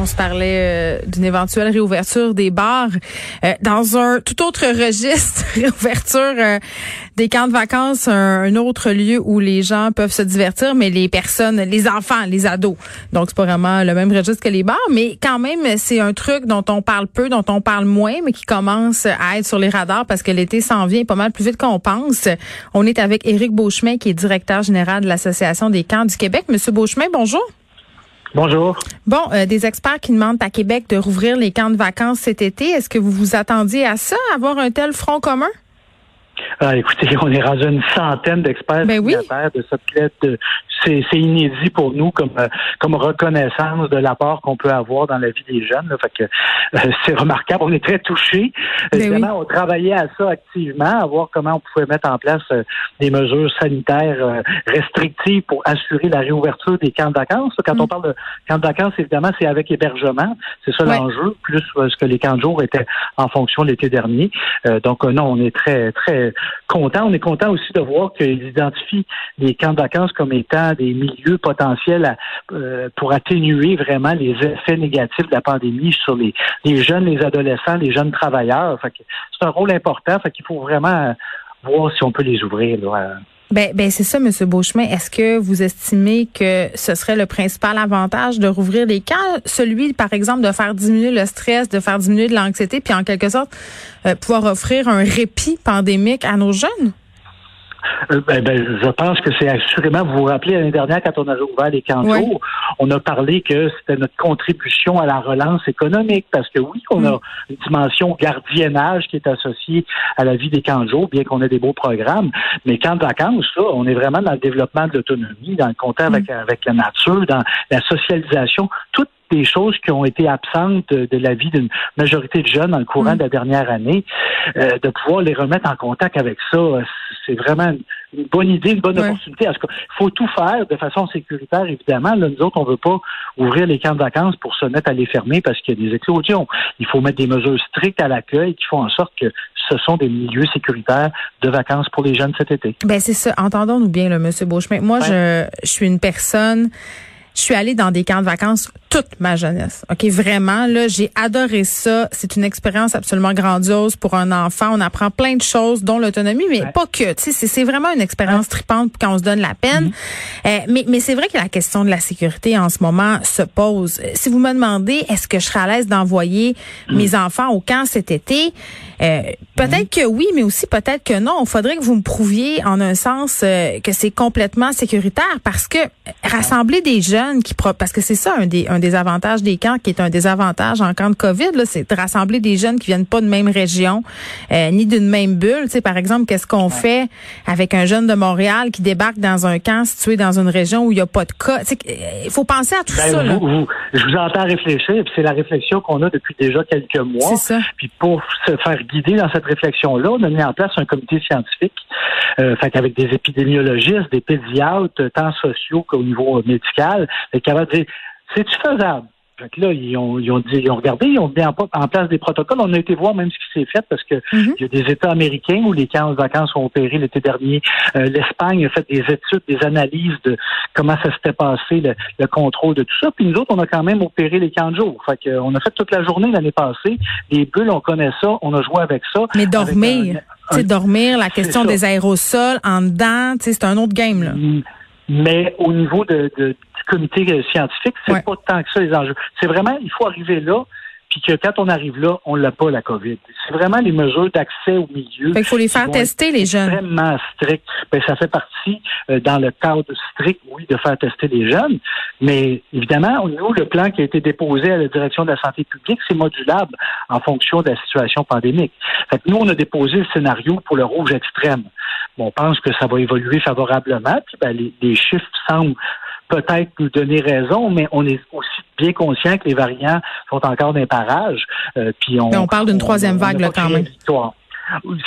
On se parlait euh, d'une éventuelle réouverture des bars euh, dans un tout autre registre, réouverture euh, des camps de vacances, un, autre lieu où les gens peuvent se divertir, mais les personnes, les enfants, les ados. Donc c'est pas vraiment le même registre que les bars, mais quand même c'est un truc dont on parle peu, dont on parle moins, mais qui commence à être sur les radars parce que l'été s'en vient pas mal plus vite qu'on pense. On est avec Éric Beauchemin qui est directeur général de l'association des camps du Québec. Monsieur Beauchemin, bonjour. Bonjour. Bon, euh, des experts qui demandent à Québec de rouvrir les camps de vacances cet été. Est-ce que vous vous attendiez à ça, avoir un tel front commun? Ah, écoutez, on est rendu une centaine d'experts ben oui. de cette lettre c'est inédit pour nous comme euh, comme reconnaissance de l'apport qu'on peut avoir dans la vie des jeunes. Là. Fait que euh, c'est remarquable. On est très touchés. Ben Évidemment, on travaillait à ça activement, à voir comment on pouvait mettre en place euh, des mesures sanitaires restrictives pour assurer la réouverture des camps de vacances. Quand mm. on parle de camps de vacances, évidemment, c'est avec hébergement. C'est ça l'enjeu, plus ce que les camps de jour étaient en fonction l'été dernier. donc non, on est très très content. On est content aussi de voir qu'ils identifient les camps de vacances comme étant des milieux potentiels euh, pour atténuer vraiment les effets négatifs de la pandémie sur les, jeunes, les adolescents, les jeunes travailleurs. c'est un rôle important. Fait qu'il faut vraiment voir si on peut les ouvrir. Ben, ben c'est ça, M. Beauchemin. Est-ce que vous estimez que ce serait le principal avantage de rouvrir les camps, celui, par exemple, de faire diminuer le stress, de faire diminuer de l'anxiété, puis en quelque sorte euh, pouvoir offrir un répit pandémique à nos jeunes? Euh, ben, ben, je pense que c'est assurément, vous vous rappelez l'année dernière, quand on a ouvert les camps on a parlé que c'était notre contribution à la relance économique, parce que oui, on a mm. une dimension gardiennage qui est associée à la vie des jour, bien qu'on ait des beaux programmes, mais de vacances, on est vraiment dans le développement de l'autonomie, dans le contact avec, mm. avec la nature, dans la socialisation, toutes des choses qui ont été absentes de, la vie d'une majorité de jeunes dans le courant mm. de la dernière année, euh, de pouvoir les remettre en contact avec ça, c'est vraiment une bonne idée, une bonne opportunité. Il faut tout faire de façon sécuritaire, évidemment. Là, nous autres, on ne veut pas ouvrir les camps de vacances pour se mettre à les fermer parce qu'il y a des éclosions. Il faut mettre des mesures strictes à l'accueil qui font en sorte que ce sont des milieux sécuritaires de vacances pour les jeunes cet été. Ben c'est ça. Entendons-nous bien, là, Monsieur Beauchemin. Moi, je, je suis une personne je suis allée dans des camps de vacances toute ma jeunesse. OK, vraiment, là, j'ai adoré ça. C'est une expérience absolument grandiose pour un enfant. On apprend plein de choses, dont l'autonomie, mais pas que. Tu sais, c'est vraiment une expérience tripante quand on se donne la peine. Mm-hmm. euh, mais mais c'est vrai que la question de la sécurité en ce moment se pose. Si vous me demandez, est-ce que je serais à l'aise d'envoyer mm. mes enfants au camp cet été? Euh, peut-être mm-hmm. que oui, mais aussi peut-être que non. Il faudrait que vous me prouviez en un sens euh, que c'est complètement sécuritaire parce que rassembler des jeunes qui... Parce que c'est ça un des un des avantages des camps qui est un désavantage en camp de COVID, c'est de rassembler des jeunes qui viennent pas de même région, euh, ni d'une même bulle. Tu sais, par exemple, qu'est-ce qu'on fait avec un jeune de Montréal qui débarque dans un camp situé dans une région où il n'y a pas de cas? Il faut penser à tout ben, ça. je vous entends réfléchir, c'est la réflexion qu'on a depuis déjà quelques mois. Ça. Puis pour se faire guider dans cette réflexion-là, on a mis en place un comité scientifique, euh, fait avec des épidémiologistes, des pédiatres, tant sociaux qu'au niveau médical, et qui va dire c'est-tu faisable? Fait que là, ils ont, ils ont dit, ils ont regardé, ils ont mis en, place des protocoles. On a été voir même ce qui s'est fait parce que mm-hmm. il y a des États américains où les camps de vacances ont opéré l'été dernier. Euh, L'Espagne a fait des études, des analyses de comment ça s'était passé, le, contrôle de tout ça. Puis nous autres, on a quand même opéré les camps de jour. Fait que, on a fait toute la journée l'année passée. Les bulles, on connaît ça, on a joué avec ça. Mais dormir, tu dormir, la question des aérosols en dedans, c'est un autre game là. Mm. Mais au niveau de, de comité scientifique, c'est pas tant que ça les enjeux. C'est vraiment, il faut arriver là puis que quand on arrive là, on l'a pas la COVID. C'est vraiment les mesures d'accès au milieu. Il faut les faire tester les jeunes. Extrêmement strict. Ben, ça fait partie euh, dans le cadre strict, oui, de faire tester les jeunes, mais évidemment, nous, le plan qui a été déposé à la direction de la santé publique, c'est modulable en fonction de la situation pandémique. Fait que nous, on a déposé le scénario pour le rouge extrême. Bon, on pense que ça va évoluer favorablement. Puis ben, les, les chiffres semblent peut-être nous donner raison, mais on est aussi bien conscient que les variants sont encore d'un parage. Euh, puis on, on parle d'une troisième vague là, quand même.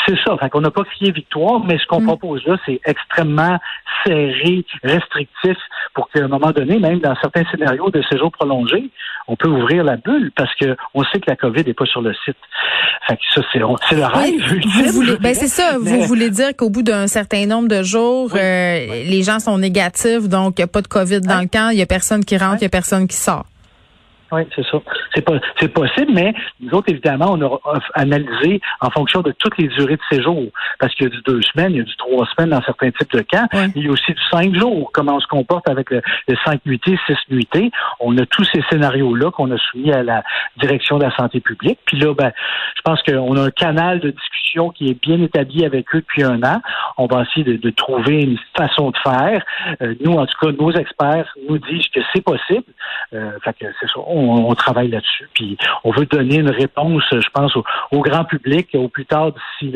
C'est ça. Fait qu'on n'a pas crié victoire, mais ce qu'on mm. propose là, c'est extrêmement serré, restrictif, pour qu'à un moment donné, même dans certains scénarios de séjour prolongé, on peut ouvrir la bulle parce que on sait que la COVID n'est pas sur le site. Fait que ça, c'est, le rêve. vous voulez, ben c'est ça. Vous voulez dire qu'au bout d'un certain nombre de jours, euh, les gens sont négatifs, donc il n'y a pas de COVID dans le camp, il n'y a personne qui rentre, il n'y a personne qui sort. Oui, c'est ça. C'est pas, c'est possible, mais nous autres, évidemment, on a analysé en fonction de toutes les durées de séjour. Parce qu'il y a du deux semaines, il y a du trois semaines dans certains types de camps. Il y a aussi du cinq jours. Comment on se comporte avec le, cinq nuitées, six nuitées. On a tous ces scénarios-là qu'on a soumis à la direction de la santé publique. Puis là, ben, je pense qu'on a un canal de discussion qui est bien établi avec eux depuis un an. On va essayer de, trouver une façon de faire. Euh, nous, en tout cas, nos experts nous disent que c'est possible. Euh, fait que c'est ça on, travaille là-dessus. Puis on veut donner une réponse, je pense, au, grand public au plus tard d'ici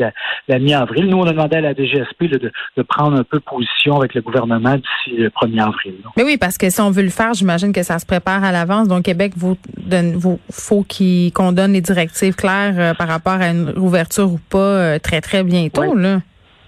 la, mi-avril. Nous, on a demandé à la DGSP de, prendre un peu position avec le gouvernement d'ici le 1er avril. Mais oui, parce que si on veut le faire, j'imagine que ça se prépare à l'avance. Donc, Québec, vous, vous faut qu'on donne les directives claires euh, par rapport à une ouverture ou pas euh, très, très bientôt. Là.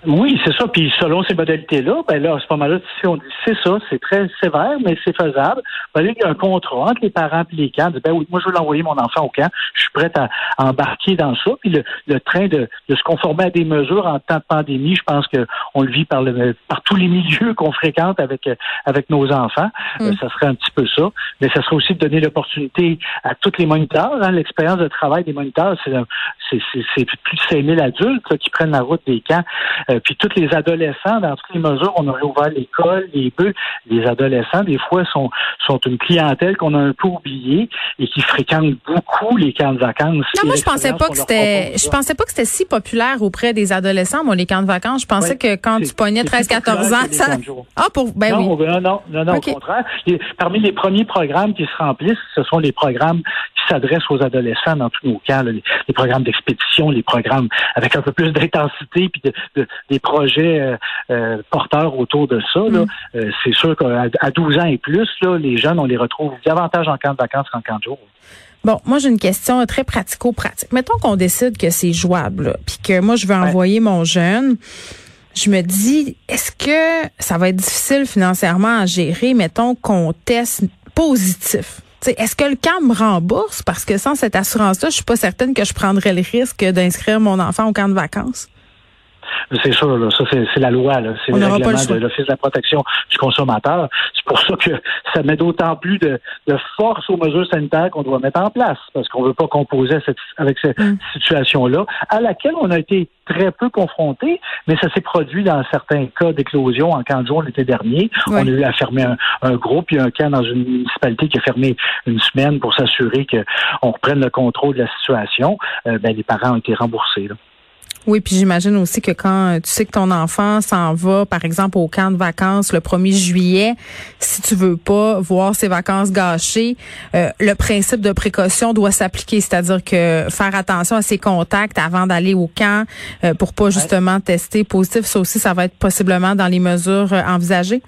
Oui, c'est ça. Puis selon ces modalités-là, ben là, à ce moment-là, si on dit c'est ça, c'est très sévère, mais c'est faisable. Ben il y a un contrat entre les parents et les camps. Ben oui, moi, je veux l'envoyer mon enfant au camp. Je suis prêt à, embarquer dans ça. Puis le, train de, se conformer à des mesures en temps de pandémie, je pense que on le vit par le par tous les milieux qu'on fréquente avec avec nos enfants. Mm. Euh, ça serait un petit peu ça. Mais ça serait aussi de donner l'opportunité à tous les moniteurs. Hein. L'expérience de travail des moniteurs, c'est c'est plus de 5000 adultes qui prennent la route des camps. Euh, puis tous les adolescents, dans toutes les mesures, on aurait ouvert l'école, les bœufs. Les adolescents, des fois, sont, sont une clientèle qu'on a un peu oubliée et qui fréquentent beaucoup les camps de vacances. Non, moi, je pensais pas que c'était, je pensais pas que c'était si populaire auprès des adolescents, moi, les camps de vacances. Je pensais que quand tu pognais 13-14 ans, ça... Ah, pour, ben non, oui. Non, non, non, au contraire. parmi les premiers programmes qui se remplissent, ce sont les programmes qui s'adressent aux adolescents dans tous nos camps, les, programmes d'expédition, les programmes avec un peu plus d'intensité puis de, des projets euh, euh, porteurs autour de ça. Mm. Euh, c'est sûr qu'à 12 ans et plus, là, les jeunes, on les retrouve davantage en camp de vacances qu'en camp de jour. Bon, moi j'ai une question très pratico-pratique. Mettons qu'on décide que c'est jouable, puis que moi je veux envoyer mon jeune. Je me dis, est-ce que ça va être difficile financièrement à gérer, mettons qu'on teste positif? Est-ce que le camp me rembourse? Parce que sans cette assurance-là, je suis pas certaine que je prendrais le risque d'inscrire mon enfant au camp de vacances. C'est sûr, là, ça c'est la loi, c'est le règlement de l'Office de la protection du consommateur. C'est pour ça que ça met d'autant plus de, force aux mesures sanitaires qu'on doit mettre en place, parce qu'on veut pas composer avec cette mm. situation-là, à laquelle on a été très peu confrontés, mais ça s'est produit dans certains cas d'éclosion en camp de jour l'été dernier. On a eu à fermer un, groupe, il y a un camp dans une municipalité qui a fermé une semaine pour s'assurer qu'on reprenne le contrôle de la situation. Euh, ben, les parents ont été remboursés. Là. Oui, puis j'imagine aussi que quand tu sais que ton enfant s'en va, par exemple, au camp de vacances le 1er juillet, si tu veux pas voir ses vacances gâchées, euh, le principe de précaution doit s'appliquer, c'est-à-dire que faire attention à ses contacts avant d'aller au camp euh, pour pas justement tester positif, ça aussi, ça va être possiblement dans les mesures euh, envisagées.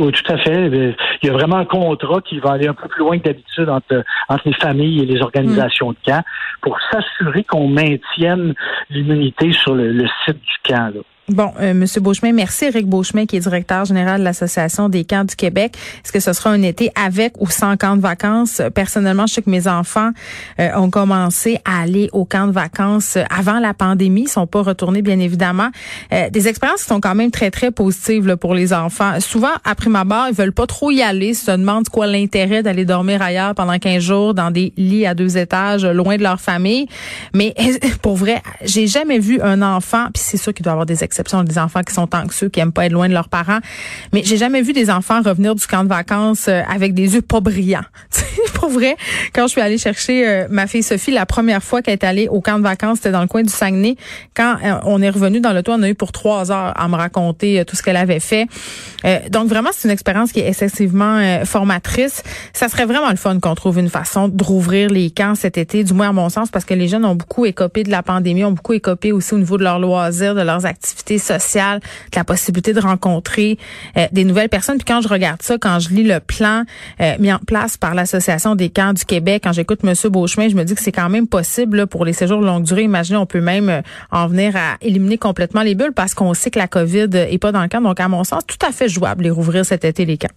Oui, tout à fait. Il y a vraiment un contrat qui va aller un peu plus loin que d'habitude entre, entre les familles et les organisations de camp pour s'assurer qu'on maintienne l'immunité sur le, le, site du camp. Là. Bon, euh, Monsieur Beauchemin, merci Eric Beauchemin, qui est directeur général de l'Association des camps du Québec. Est-ce que ce sera un été avec ou sans camp de vacances? Personnellement, je sais que mes enfants euh, ont commencé à aller au camp de vacances avant la pandémie. Ils sont pas retournés, bien évidemment. Euh, des expériences qui sont quand même très, très positives pour les enfants. Souvent, après ma barre, ils veulent pas trop y aller. Ils se demandent quoi l'intérêt d'aller dormir ailleurs pendant 15 jours dans des lits à deux étages, loin de leur famille. Mais pour vrai, j'ai jamais vu un enfant, puis c'est sûr qu'il doit avoir des exceptions des enfants qui sont anxieux, qui aiment pas être loin de leurs parents. Mais j'ai jamais vu des enfants revenir du camp de vacances euh, avec des yeux pas brillants. pour vrai, quand je suis allée chercher euh, ma fille Sophie, la première fois qu'elle est allée au camp de vacances, c'était dans le coin du Saguenay. Quand euh, on est revenu dans le toit, on a eu pour trois heures à me raconter tout ce qu'elle avait fait. donc vraiment, c'est une expérience qui est excessivement formatrice. Ça serait vraiment le fun qu'on trouve une façon de rouvrir les camps cet été, du moins à mon sens, parce que les jeunes ont beaucoup écopé de la pandémie, ont beaucoup écopé aussi au niveau de leurs loisirs, de leurs activités sociales, de la possibilité de rencontrer des nouvelles personnes. Puis quand je regarde ça, quand je lis le plan mis en place par l'Association des camps du Québec, quand j'écoute M. Beauchemin, je me dis que c'est quand même possible pour les séjours de longue durée. Imaginez, on peut même euh, en venir à éliminer complètement les bulles parce qu'on sait que la COVID est pas dans le camp. Donc, à mon sens, tout à fait jouable les rouvrir cet été les camps.